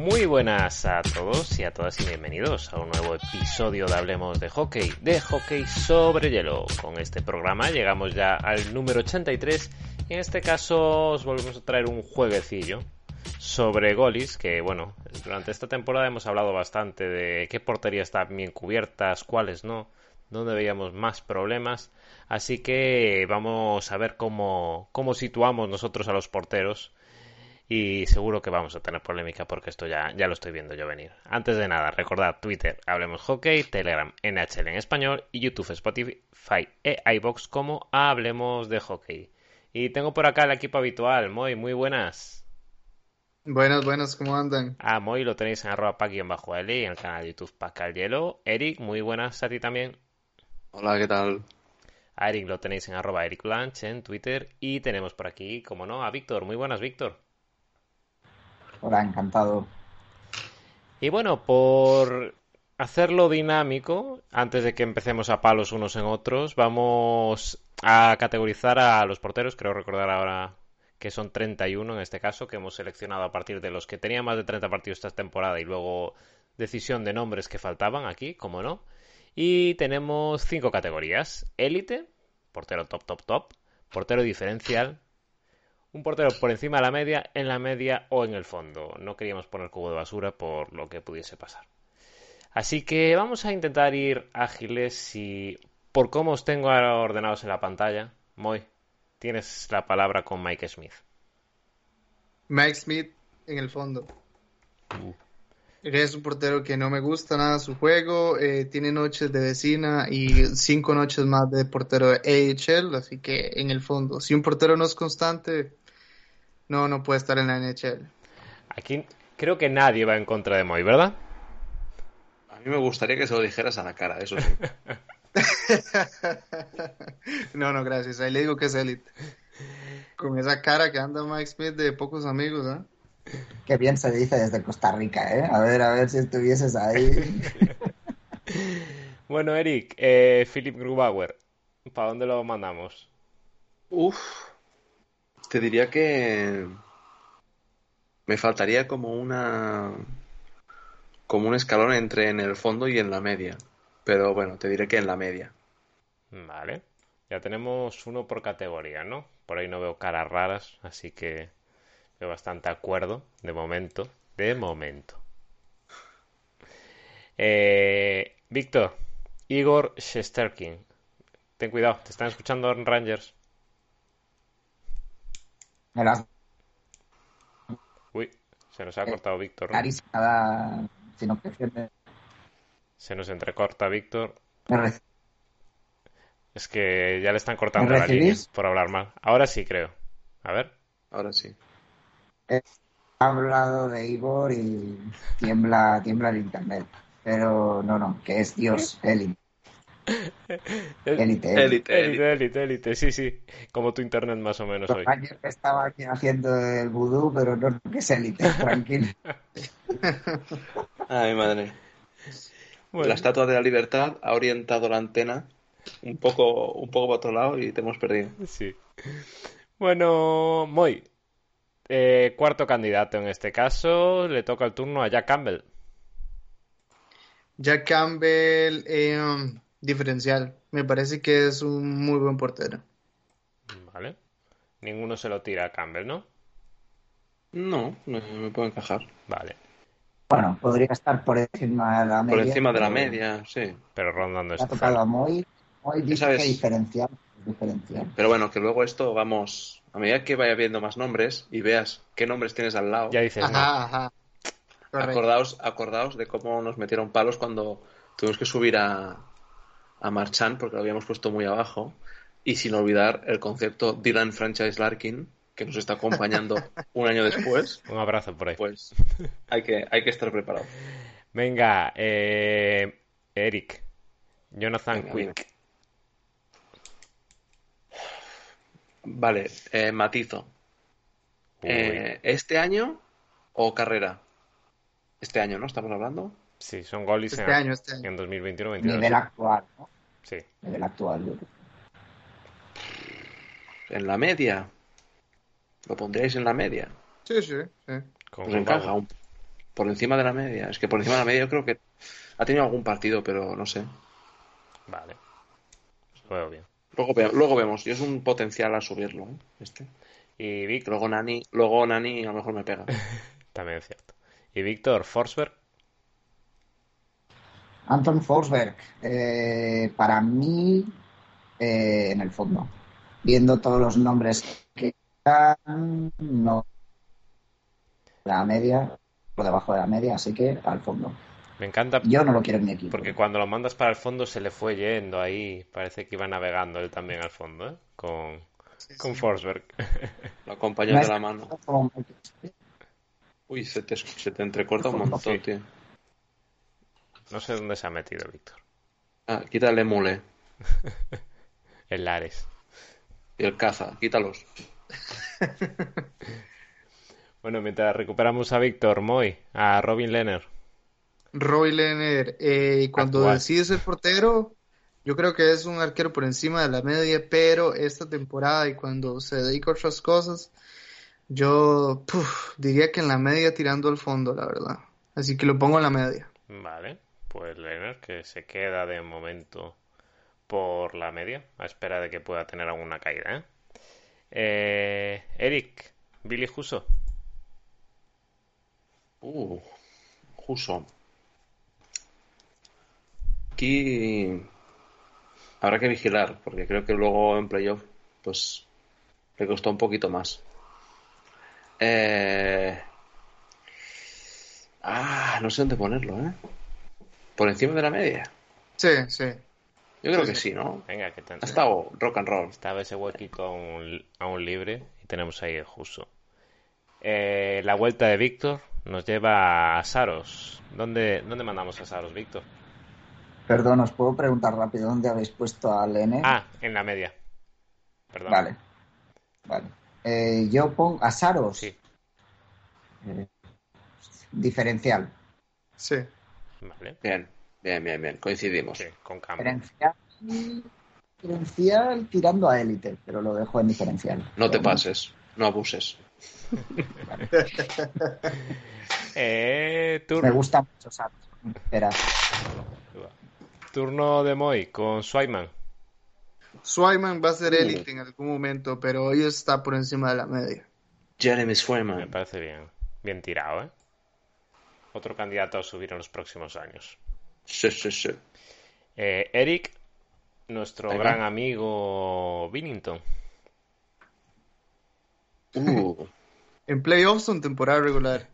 Muy buenas a todos y a todas y bienvenidos a un nuevo episodio de Hablemos de Hockey, de hockey sobre hielo. Con este programa llegamos ya al número 83 y en este caso os volvemos a traer un jueguecillo sobre golis que bueno, durante esta temporada hemos hablado bastante de qué porterías están bien cubiertas, cuáles no, dónde veíamos más problemas, así que vamos a ver cómo, cómo situamos nosotros a los porteros y seguro que vamos a tener polémica porque esto ya, ya lo estoy viendo yo venir. Antes de nada, recordad Twitter, Hablemos Hockey, Telegram, NHL en español y YouTube, Spotify e iBox como Hablemos de Hockey. Y tengo por acá el equipo habitual, Moy, muy buenas. Buenas, buenas, ¿cómo andan? A Moy lo tenéis en arroba bajo Eli, en el canal de YouTube Pascal Hielo. Eric, muy buenas a ti también. Hola, ¿qué tal? A Eric lo tenéis en arroba Eric Blanch en Twitter. Y tenemos por aquí, como no, a Víctor. Muy buenas, Víctor. Hola, encantado. Y bueno, por hacerlo dinámico, antes de que empecemos a palos unos en otros, vamos a categorizar a los porteros. Creo recordar ahora que son 31 en este caso, que hemos seleccionado a partir de los que tenían más de 30 partidos esta temporada y luego decisión de nombres que faltaban aquí, como no. Y tenemos cinco categorías. Élite, portero top, top, top. Portero diferencial, un portero por encima de la media, en la media o en el fondo. No queríamos poner cubo de basura por lo que pudiese pasar. Así que vamos a intentar ir ágiles y por cómo os tengo ordenados en la pantalla, Moy, tienes la palabra con Mike Smith. Mike Smith en el fondo. Uh. Es un portero que no me gusta nada su juego, eh, tiene noches de vecina y cinco noches más de portero de AHL, así que en el fondo, si un portero no es constante, no, no puede estar en la NHL. Aquí creo que nadie va en contra de Moy, ¿verdad? A mí me gustaría que se lo dijeras a la cara, eso sí. no, no, gracias. Ahí le digo que es élite. Con esa cara que anda Mike Smith de pocos amigos, ¿eh? Qué bien se dice desde Costa Rica, ¿eh? A ver, a ver si estuvieses ahí. bueno, Eric, eh, Philip Grubauer, ¿para dónde lo mandamos? Uf, te diría que me faltaría como una como un escalón entre en el fondo y en la media. Pero bueno, te diré que en la media. Vale. Ya tenemos uno por categoría, ¿no? Por ahí no veo caras raras, así que veo bastante acuerdo de momento. De momento. Eh, Víctor, Igor Shesterkin. Ten cuidado, te están escuchando Rangers. Uy, se nos ha cortado Víctor. Se nos entrecorta Víctor. Es que ya le están cortando la línea por hablar mal. Ahora sí, creo. A ver. Ahora sí. He hablado de Igor y tiembla, tiembla el internet. Pero no, no, que es Dios, élite. Élite, élite, élite, élite, sí, sí. Como tu internet más o menos hoy. Ayer estaba aquí haciendo el vudú, pero no, que es élite, tranquilo. Ay, madre. La estatua de la libertad ha orientado la antena un poco, un poco para otro lado y te hemos perdido. Sí. Bueno, Moy, eh, cuarto candidato en este caso, le toca el turno a Jack Campbell. Jack Campbell, eh, diferencial. Me parece que es un muy buen portero. Vale. Ninguno se lo tira a Campbell, ¿no? No, no me puedo encajar. Vale. Bueno, podría estar por encima de la media. Por encima de la media, sí. Pero rondando Ha tocado a Moy. Moy dice que diferencial, diferencial. Pero bueno, que luego esto vamos. A medida que vaya viendo más nombres y veas qué nombres tienes al lado. Ya dices, ajá, no. ajá. Acordaos, acordaos de cómo nos metieron palos cuando tuvimos que subir a, a Marchand porque lo habíamos puesto muy abajo. Y sin olvidar el concepto Dylan Franchise Larkin, que nos está acompañando un año después, Un abrazo por ahí. pues hay que, hay que estar preparado. Venga, eh, Eric. Jonathan Venga, Quick. Vale, eh, matizo. Eh, ¿Este año o carrera? Este año, ¿no? ¿Estamos hablando? Sí, son goalies Este en, año, este año. en 2021-22. Nivel actual, ¿no? Sí. Nivel actual. yo creo. ¿En la media? ¿Lo pondríais en la media? Sí, sí, sí. Con Pues encaja, un- por encima de la media. Es que por encima de la media yo creo que ha tenido algún partido, pero no sé. Vale. Lo veo bien. Luego, ve- luego vemos. Yo es un potencial a subirlo, ¿eh? Este. Y Víctor, Luego Nani, luego Nani a lo mejor me pega. también es cierto. Y Víctor, Forsberg. Anton Forsberg, eh, para mí, eh, en el fondo, viendo todos los nombres que están, no la media, por debajo de la media, así que al fondo. Me encanta Yo no lo quiero en mi equipo. porque cuando lo mandas para el fondo se le fue yendo ahí. Parece que iba navegando él también al fondo, ¿eh? Con, con Forsberg. Lo acompaña No de la mano. Uy, se te, se te entrecorta un montón, Sí. tío. No sé dónde se ha metido Víctor. Ah, quítale mule. El Lares. Y el caza, quítalos. Bueno, mientras recuperamos a Víctor, Moy, a Robin Lehner. Roy Leonard, eh, y cuando Actual. decide ser portero, yo creo que es un arquero por encima de la media, pero esta temporada y cuando se dedica a otras cosas, yo puf, diría que en la media tirando al fondo, la verdad. Así que lo pongo en la media. Vale, pues Lehner que se queda de momento por la media, a espera de que pueda tener alguna caída, ¿eh? Eh, Eric, Billy Huso. Uh, Juso. Aquí habrá que vigilar, porque creo que luego en playoff, pues le costó un poquito más. Eh... Ah, no sé dónde ponerlo, ¿eh? Por encima de la media. Sí, sí. Yo creo Sí, que sí. sí, ¿no? Venga, que te Ha estado rock and roll. Estaba ese huequito aún, aún libre y tenemos ahí el Huso. Eh, la vuelta de Víctor nos lleva a Saros. ¿Dónde, dónde mandamos a Saros, Víctor? Perdón, os puedo preguntar rápido dónde habéis puesto al N. Ah, en la media. Perdón. Vale. Vale. Eh, yo pongo a Saros. Sí, eh, diferencial. Sí. Vale. Bien, bien, bien, bien. Coincidimos. Sí, con cambio. Diferencial. Diferencial tirando a élite, pero lo dejo en diferencial. No te pases, no abuses. Eh, Me turno, gusta mucho Saros. Espera. turno de Moy con Swayman. Swayman va a ser Uh. élite en algún momento, pero hoy está por encima de la media. Jeremy Me Swayman. parece bien. Bien tirado, ¿eh? Otro candidato a subir en los próximos años. Sí, sí, sí. Eh, Eric, nuestro gran amigo Binnington. Uh, En playoffs o en temporada regular.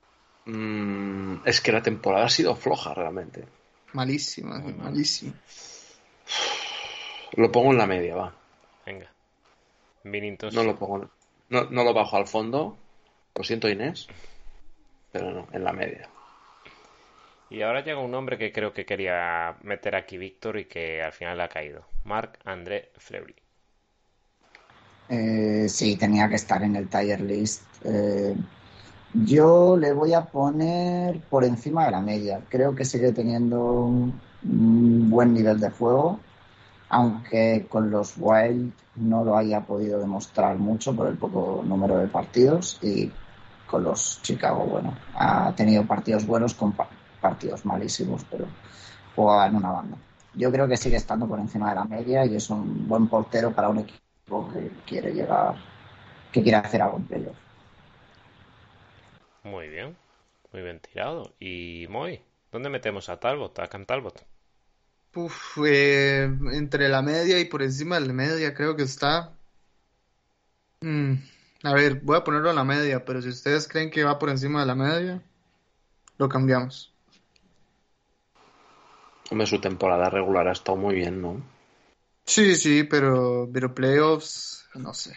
mm, es que la temporada ha sido floja realmente. Malísima, Muy mal. malísima. Lo pongo en la media, va. Venga. Binnington. No lo pongo. No, no lo bajo al fondo. Lo siento, Inés. Pero no, en la media. Y ahora llega un nombre que creo que quería meter aquí Víctor y que al final le ha caído. Marc André Fleury. Eh, sí, tenía que estar en el tier list. Eh, yo le voy a poner por encima de la media. Creo que sigue teniendo un, un buen nivel de juego, aunque con los Wild no lo haya podido demostrar mucho por el poco número de partidos y con los Chicago, bueno, ha tenido partidos buenos con pa- partidos malísimos, pero juega en una banda. Yo creo que sigue estando por encima de la media y es un buen portero para un equipo que quiere llegar, que quiere hacer algo en playoff. Muy bien. Muy bien tirado. Y Moy, ¿dónde metemos a Talbot? A Cam Talbot. Uf, eh, entre la media y por encima de la media creo que está. Mm, a ver, voy a ponerlo en la media, pero si ustedes creen que va por encima de la media, lo cambiamos. Hombre, su temporada regular ha estado muy bien, ¿no? Sí, sí, pero, pero playoffs, no sé.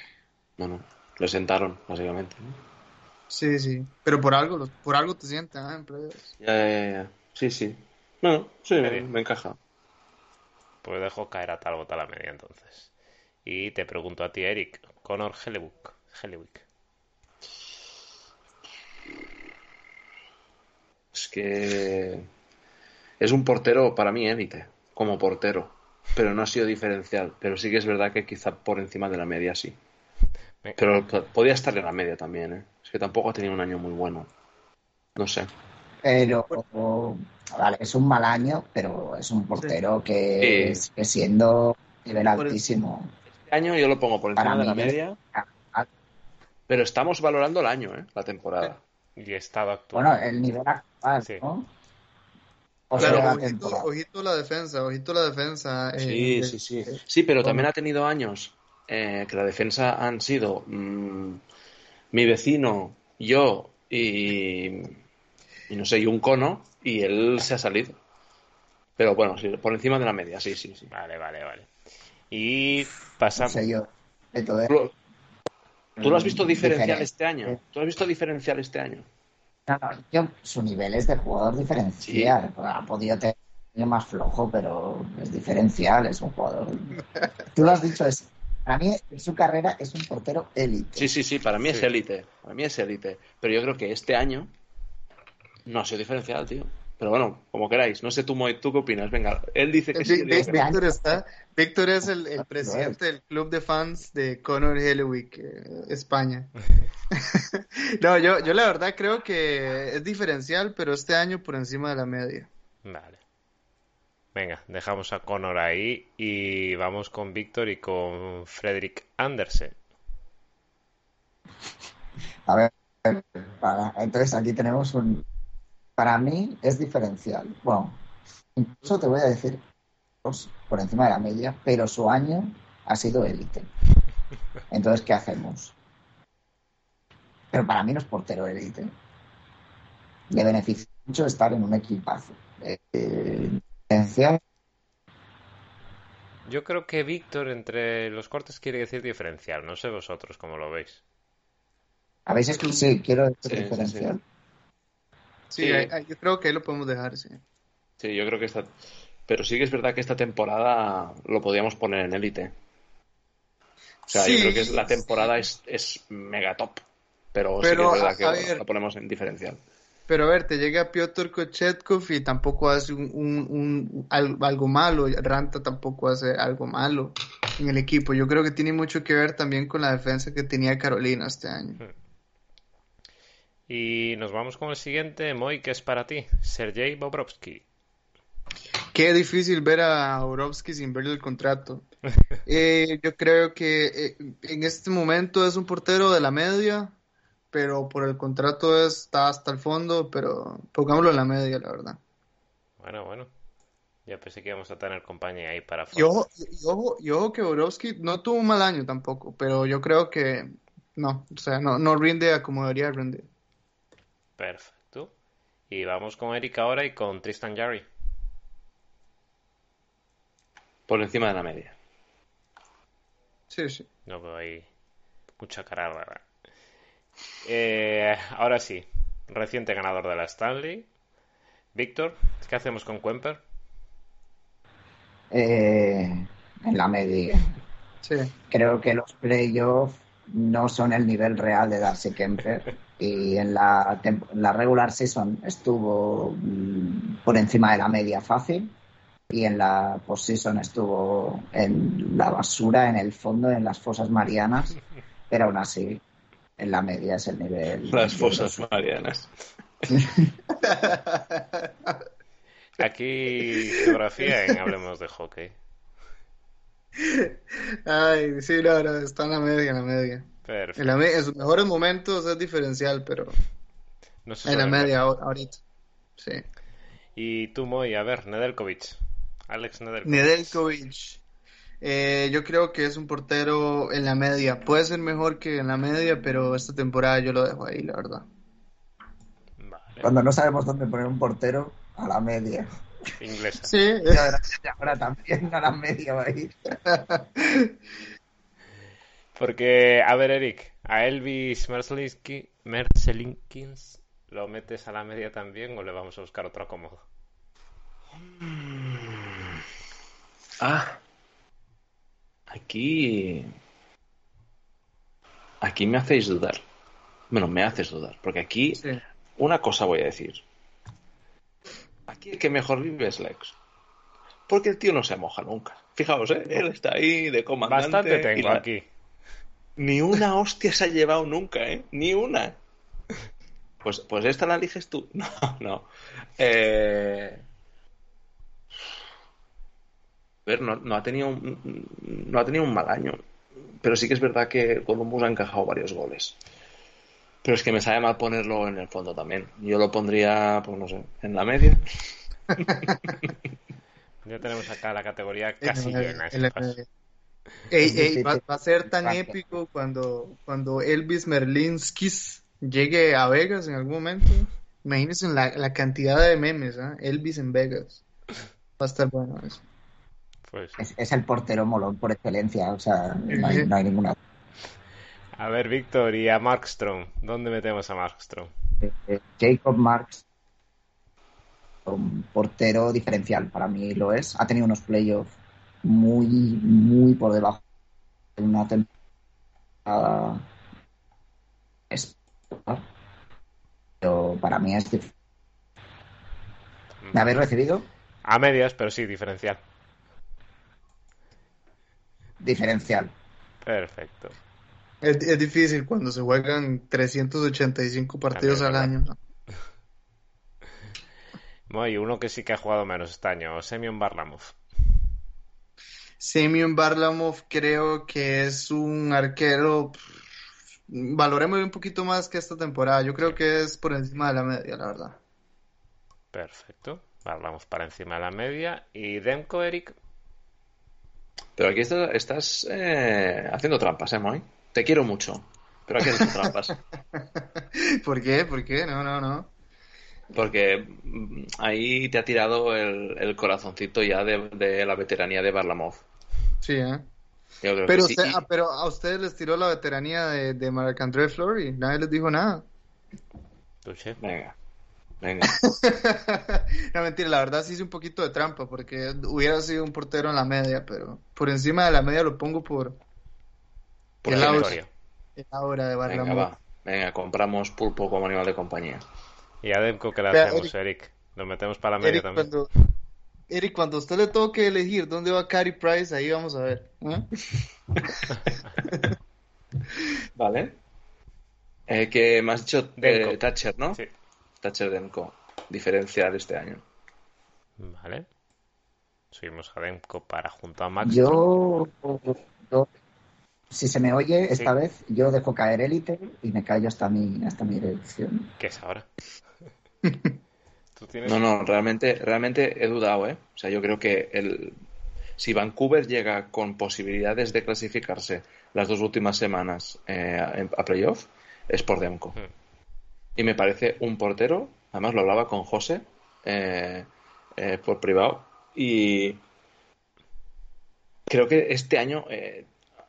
Bueno, Le sentaron, básicamente. ¿no? Sí, sí. Pero por algo, por algo te sientan ¿eh? en playoffs. Ya, ya, ya. Sí, sí. Bueno, sí, me, me encaja. Pues dejo caer a tal bota la media entonces. Y te pregunto a ti, Eric. Connor Hellebuck. Hellebuck. Es que es un portero para mí élite, como portero, pero no ha sido diferencial. Pero sí que es verdad que quizá por encima de la media sí. Pero podía estar en la media también, ¿eh? Es que tampoco ha tenido un año muy bueno. No sé. Pero, vale, es un mal año, pero es un portero que Sí. sigue siendo nivel altísimo. Este año yo lo pongo por encima Para de la es- media, pero estamos valorando el año, ¿eh? La temporada. Y estado actual. Bueno, el nivel actual, Sí. ¿no? O sea, Claro, la ojito, temporada. ojito la defensa, ojito la defensa. eh, Sí, de- sí, sí. Sí, pero también ha tenido años eh, que la defensa han sido mm, mi vecino, yo y, y no sé, y un cono, y él se ha salido. Pero bueno, sí, por encima de la media, sí, sí, sí. Vale, vale, vale. Y No pasamos. sé yo. Esto de- ¿Tú, lo- tú lo has visto diferencial Diferente. este año? ¿Tú lo has visto diferencial este año? No, yo- su nivel es de jugador diferencial. Ha podido tener más flojo, pero es diferencial, es un jugador. Tú lo has dicho, es, para mí en su carrera es un portero élite. Sí, sí, sí, para mí es Sí. élite. Para mí es élite. Pero yo creo que este año no ha sido diferencial, tío. Pero bueno, como queráis. No sé tú, Moy, ¿tú qué opinas? Venga, él dice que sí. Que no. Víctor está, Víctor es el, el Lo presidente del club de fans de Conor Hellewick, eh, España. no, yo, yo la verdad creo que es diferencial, pero este año por encima de la media. Vale. Venga, dejamos a Connor ahí y vamos con Víctor y con Frederick Andersen. A ver, para- entonces aquí tenemos un. Para mí es diferencial. Bueno, incluso te voy a decir pues, por encima de la media, pero su año ha sido élite. Entonces, ¿qué hacemos? Pero para mí no es portero élite. Le beneficia mucho estar en un equipazo. Eh, diferencial, Yo creo que Víctor entre los cortes quiere decir diferencial. No sé vosotros cómo lo veis. ¿Habéis escuchado? Sí, quiero decir Sí, sí, sí. Sí, Sí. ahí- yo creo que ahí lo podemos dejar, sí. Sí, yo creo que esta. Pero sí que es verdad que esta temporada lo podíamos poner en élite. O sea, yo Sí, creo que es- la sí. temporada es, es mega top. Pero, sí Pero, que es verdad a- que a ver. la ponemos en diferencial. Pero a ver, te llega Piotr Kochetkov y tampoco hace un, un- un- al- algo malo. Ranta tampoco hace algo malo en el equipo. Yo creo que tiene mucho que ver también con la defensa que tenía Carolina este año. Y nos vamos con el siguiente, Moy, que es para ti. Sergei Bobrovsky. Qué difícil ver a Orovsky sin verle el contrato. Eh, yo creo que eh, en este momento es un portero de la media, pero por el contrato está hasta el fondo, pero pongámoslo en la media, la verdad. Bueno, bueno. Ya pensé que íbamos a tener compañía ahí para Y ojo, y ojo, y ojo que Orovsky no tuvo un mal año tampoco, pero yo creo que no, o sea, no, no rinde a como debería rendir. Perfecto. Y vamos con Eric ahora y con Tristan Jarry. Por encima de la media. Sí, sí. No veo ahí mucha cara rara. Eh, ahora sí, reciente ganador de la Stanley. Víctor, ¿qué hacemos con Kemper? Eh, en la media. Sí. Creo que los playoffs no son el nivel real de Darcy Kemper. Y en la, tem- la regular season estuvo mm, por encima de la media fácil. Y en la postseason estuvo en la basura, en el fondo, en las fosas marianas. Pero aún así, en la media es el nivel. Las fosas los- marianas. Aquí geografía en Hablemos de Hockey. Ay, sí, la verdad, está en la media, en la media. Perfecto. En, la me- en sus mejores momentos es diferencial, pero No se en la media ahor- ahorita. Sí. Y tú, Moy, a ver, Nedeljkovic. Alex Nedeljkovic. Nedeljkovic. Eh, yo creo que es un portero en la media. Puede ser mejor que en la media, pero esta temporada yo lo dejo ahí, la verdad. Vale. Cuando no sabemos dónde poner un portero, a la media. Inglesa. Sí, Y ahora, y ahora también a la media va a ir. Porque, a ver, Eric, ¿A Elvis Merzlinski, Merzlinkins lo metes a la media también o le vamos a buscar otro acomodo? Ah. Aquí. Aquí me hacéis dudar. Bueno, me haces dudar. Porque aquí, Sí. una cosa voy a decir. Aquí el que mejor vive es Lex. Porque el tío no se moja nunca. Fijaos, ¿eh? Él está ahí de comandante. Bastante y tengo la- aquí. Ni una hostia se ha llevado nunca, ¿eh? Ni una. Pues, pues esta la eliges tú. No, no. Eh... A ver, no, no ha tenido un, no ha tenido un mal año. Pero sí que es verdad que Columbus ha encajado varios goles. Pero es que me sabe mal ponerlo en el fondo también. Yo lo pondría, pues no sé, en la media. Ya tenemos acá la categoría casi El- llena. Ey, ey, va, a ser tan épico cuando, cuando Elvis Merlinskis llegue a Vegas en algún momento. Imagínense la, la cantidad de memes, ¿ah? Elvis en Vegas. Va a estar bueno eso. Pues, Es, es el portero molón por excelencia, o sea, no hay, no hay ninguna. a ver, Víctor, y a Markstrom. ¿Dónde metemos a Markstrom? Eh, Jacob Marks, un portero diferencial, para mí lo es. Ha tenido unos playoffs muy, muy por debajo de una temporada. Es- Pero para mí es. dif- ¿Me habéis recibido? A medias, pero sí, diferencial. Diferencial. Perfecto. Es, es difícil cuando se juegan 385 partidos al año. ¿no? Bueno, y uno que sí que ha jugado menos este año, Semyon Barlamov. Semyon Varlamov creo que es un arquero. Valoremos un poquito más que esta temporada. Yo creo que es por encima de la media, la verdad. Perfecto. Barlamov para encima de la media. Y Demko, Eric. Pero aquí estás, estás eh, haciendo trampas, ¿eh, Moy? Te quiero mucho. Pero aquí has hecho trampas. ¿Por qué? ¿Por qué? No, no, no. Porque mm, ahí te ha tirado el, el corazoncito ya de, de la veteranía de Barlamov. Sí, ¿eh? Yo creo Pero, que sí. usted- Y- ah, pero a ustedes les tiró la veteranía de, de Marc-André Fleury. Nadie les dijo nada. Tuche. Venga, venga. no, mentira, la verdad sí hice un poquito de trampa porque hubiera sido un portero en la media, pero por encima de la media lo pongo por Por El la victoria. la hora de Venga, Varlamov. va. Venga, compramos pulpo como animal de compañía. ¿Y a Demko qué le Espera, hacemos, Eric? ¿Lo metemos para la media Eric, también? cuando, Eric, cuando a usted le toque elegir dónde va Cary Price, ahí vamos a ver. ¿eh? ¿Vale? Eh, que me has dicho eh. Thatcher, ¿no? Sí. Thatcher Demko. Diferencial este año. Vale. Subimos a Demko para junto a Max. Yo, yo- si se me oye esta Sí. vez, yo dejo caer élite y me callo hasta mi, hasta mi elección. ¿Qué es ahora? Tienes... No, no, realmente, realmente he dudado, ¿eh? O sea, yo creo que el... si Vancouver llega con posibilidades de clasificarse las dos últimas semanas eh, a playoff, es por Demko. Hmm. Y me parece un portero, además lo hablaba con José eh, eh, por privado, y creo que este año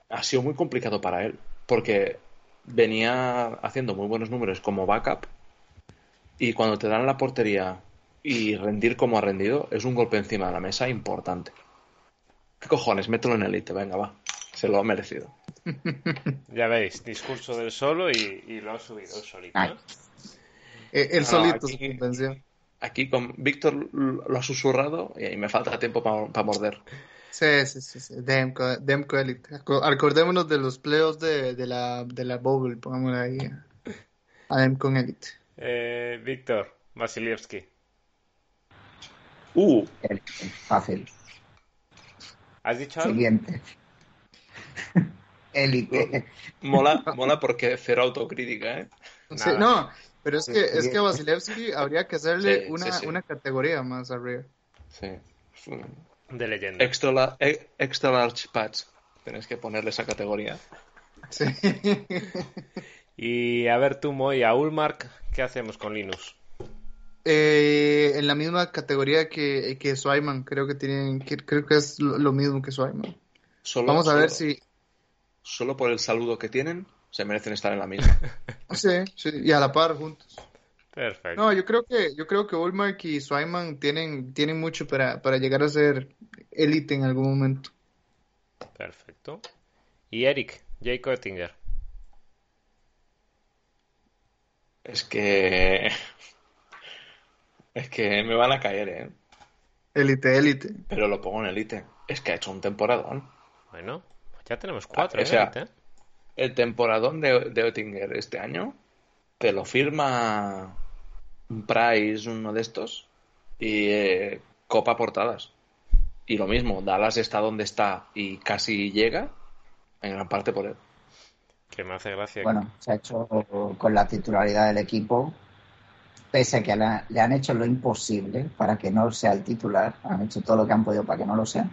ha sido muy complicado para él, porque venía haciendo muy buenos números como backup, y cuando te dan la portería y rendir como ha rendido, es un golpe encima de la mesa importante. ¿Qué cojones? Mételo en elite, venga, va. Se lo ha merecido. Ya veis, discurso del solo y, y lo ha subido el solito. Eh, No, solito aquí- convenció. Aquí con Víctor lo ha susurrado y me falta tiempo para morder. Sí, sí, sí, sí. Demko, Demko Elite. Aco- Acordémonos de los playoffs de, de la, de la Bubble, pongámosle ahí a- Demko Elite. Eh, Víctor, Vasilievski. Uh, Fácil. ¿Has dicho algo? Siguiente. Élite. mola, mola porque cero autocrítica, ¿eh? Sí, no, pero es que, es que a Vasilevsky habría que hacerle Sí, una, sí, sí. una categoría más arriba. Sí. De leyenda. Extra, la- e- extra large patch. Tienes que ponerle esa categoría. Sí. Y a ver tú, Moy, a Ulmark, ¿qué hacemos con Linus? Eh, en la misma categoría que, que Swayman, creo que tienen, que- creo que es lo, lo mismo que Swayman. Solo, Vamos a ver si, Solo por el saludo que tienen, se merecen estar en la misma. Sí, sí, y a la par juntos. Perfecto. No, yo creo que, yo creo que Ulmark y Swayman tienen, tienen mucho para, para llegar a ser élite en algún momento. Perfecto. Y Eric, Jake Oettinger. Es que. Es que me van a caer, ¿eh? Élite, élite. Pero lo pongo en elite. Es que ha hecho un temporadón. Bueno, ya tenemos cuatro, Ah, o sea, ¿eh? Elite? El temporadón de, de Oettinger este año te lo firma un Price, uno de estos, y eh, copa portadas. Y lo mismo, Dallas está donde está y casi llega, en gran parte por él. Que me hace gracia. Bueno, se ha hecho con la titularidad del equipo, pese a que le, le han hecho lo imposible para que no sea el titular, han hecho todo lo que han podido para que no lo sea.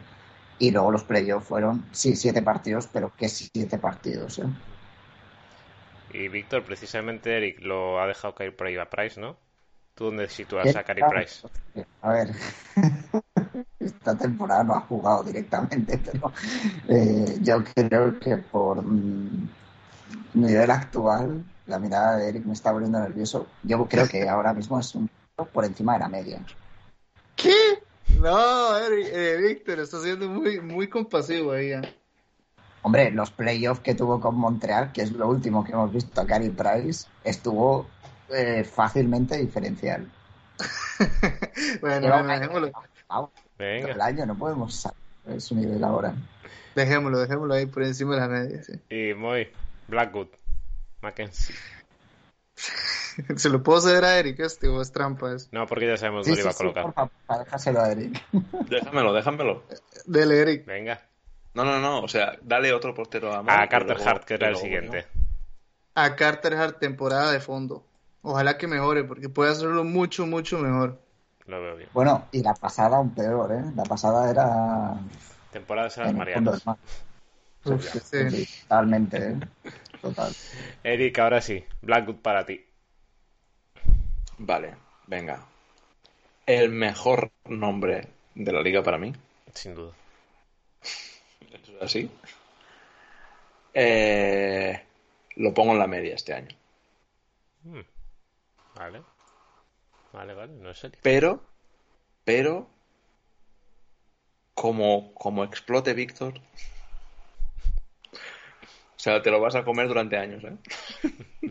Y luego los playoffs fueron, sí, siete partidos, pero ¿qué siete partidos? eh? Y Víctor, precisamente Eric lo ha dejado caer por ahí a Price, ¿no? ¿Tú dónde sitúas a Cary Ah, Price? A ver, esta temporada no ha jugado directamente, pero eh, yo creo que por mm, nivel actual, la mirada de Eric me está volviendo nervioso. Yo creo que ahora mismo es un por encima de la media. ¿Qué? No, Eric, eh, Víctor, está siendo muy, muy compasivo ahí. ya. Hombre, los playoffs que tuvo con Montreal, que es lo último que hemos visto a Cary Price, estuvo eh, fácilmente diferencial. Bueno, dejémoslo, todo el año, no podemos saber su nivel ahora. dejémoslo, dejémoslo ahí por encima de la media. sí. Y Moy, Blackwood, Mackenzie. ¿Se lo puedo ceder a Eric este o es trampa eso? No, porque ya sabemos Sí, dónde sí, iba a sí, colocar. por favor, déjaselo a Eric. Déjamelo, déjamelo. Dele, Eric. Venga. No, no, no, o sea, dale otro portero a Mo, A Carter luego- Hart, que era el siguiente. A Carter Hart, temporada de fondo. Ojalá que mejore, porque puede hacerlo mucho, mucho mejor. Lo veo bien. Bueno, y la pasada aún peor, ¿eh? La pasada era Temporadas en las Marianas. mar. Uf, Sí, sí. totalmente, ¿eh? Total. Eric, ahora sí. Blackwood para ti. Vale, venga. El mejor nombre de la liga para mí. Sin duda. Eso es así. Eh, lo pongo en la media este año. Hmm. Vale. Vale, vale. No es Eric. Pero, pero, como, como explote Víctor, sea, te lo vas a comer durante años, ¿eh?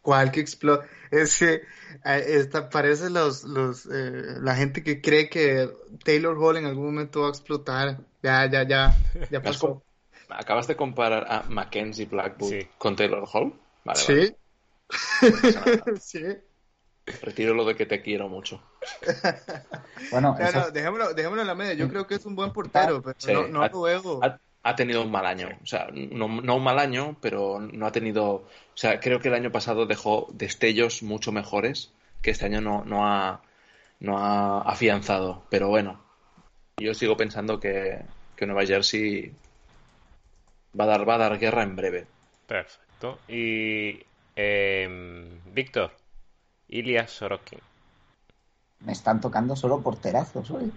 ¿Cuál que explota? Es que eh, esta, parece los, los, eh, la gente que cree que Taylor Hall en algún momento va a explotar. Ya, ya, ya, ya ¿Me has pasó. ¿Acabas de comparar a Mackenzie Blackwood Sí. con Taylor Hall? Vale, Sí, vale. sí. Retiro lo de que te quiero mucho. Bueno, No, dejémoslo, dejémoslo en la media. Yo creo que es un buen portero, pero Sí. no, no Ha- lo veo. Ha, ha tenido un mal año. O sea, no, no un mal año, pero no ha tenido. O sea, creo que el año pasado dejó destellos mucho mejores que este año no, no ha, no ha afianzado. Pero bueno, yo sigo pensando que, que Nueva Jersey va a dar, va a dar guerra en breve. Perfecto. Y. em, Víctor. Ilya Sorokin. me están tocando solo porterazos hoy.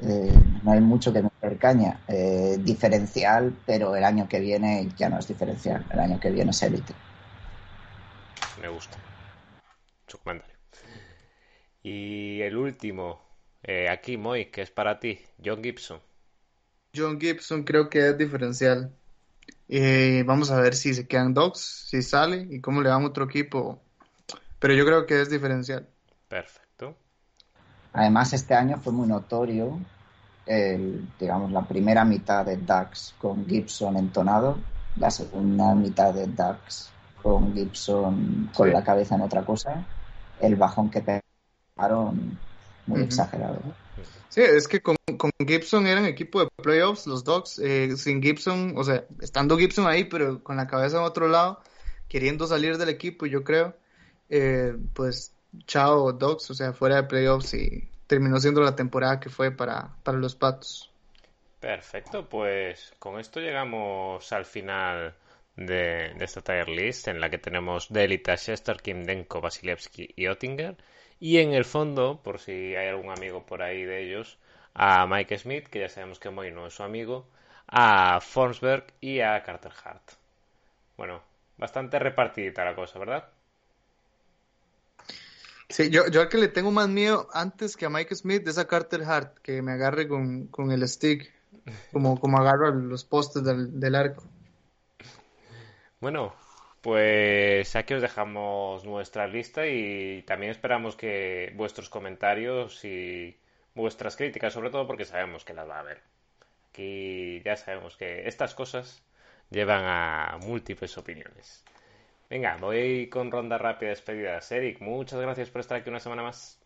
Eh, no hay mucho que meter caña. Eh, diferencial, pero el año que viene ya no es diferencial. El año que viene es élite. Me gusta. Su comentario. Y el último. eh, aquí, Moy, que es para ti. John Gibson. John Gibson creo que es diferencial. Eh, vamos a ver si se quedan dogs, si sale y cómo le va a otro equipo. Pero yo creo que es diferencial. Perfecto. Además, este año fue muy notorio, el, digamos, la primera mitad de Dax con Gibson entonado, la segunda mitad de Dax con Gibson con Sí. la cabeza en otra cosa, el bajón que pegaron muy exagerado. Sí, es que con, con Gibson eran equipo de playoffs, los Dogs. eh, sin Gibson, o sea, estando Gibson ahí, pero con la cabeza en otro lado, queriendo salir del equipo, yo creo, eh, pues chao Dogs, o sea, fuera de playoffs y terminó siendo la temporada que fue para, para los Patos. Perfecto, pues con esto llegamos al final de, esta tier list en la que tenemos de élite a Chester, Kimdenko, Vasilevsky y Oettinger. Y en el fondo, por si hay algún amigo por ahí de ellos, a Mike Smith, que ya sabemos que Moy no es su amigo, a Forsberg y a Carter Hart. Bueno, bastante repartidita la cosa, ¿verdad? Sí, yo, yo al que le tengo más miedo antes que a Mike Smith es a Carter Hart, que me agarre con, con el stick, como, como agarro los postes del, del arco. Bueno, pues aquí os dejamos nuestra lista y también esperamos que vuestros comentarios y vuestras críticas, sobre todo porque sabemos que las va a haber. Aquí ya sabemos que estas cosas llevan a múltiples opiniones. Venga, voy con ronda rápida de despedidas. Eric, muchas gracias por estar aquí una semana más.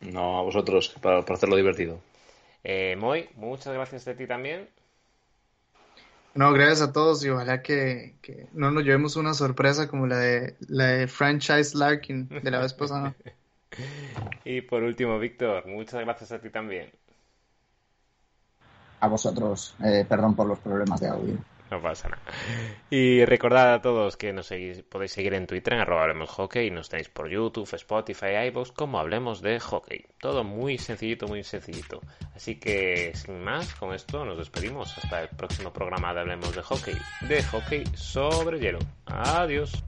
No, a vosotros, para, para hacerlo divertido. Eh, Moy, muchas gracias de ti también. No, gracias a todos y ojalá que, que no nos llevemos una sorpresa como la de la de Franchise Larkin de la vez pasada. y por último, Víctor, muchas gracias a ti también. A vosotros, eh, perdón por los problemas de audio. No pasa nada. Y recordad a todos que nos seguís, podéis seguir en Twitter en arroba hablemos hockey y nos tenéis por YouTube, Spotify, iVoox como hablemos de hockey. Todo muy sencillito, muy sencillito. Así que sin más, con esto nos despedimos hasta el próximo programa de Hablemos de hockey. De hockey sobre hielo. Adiós.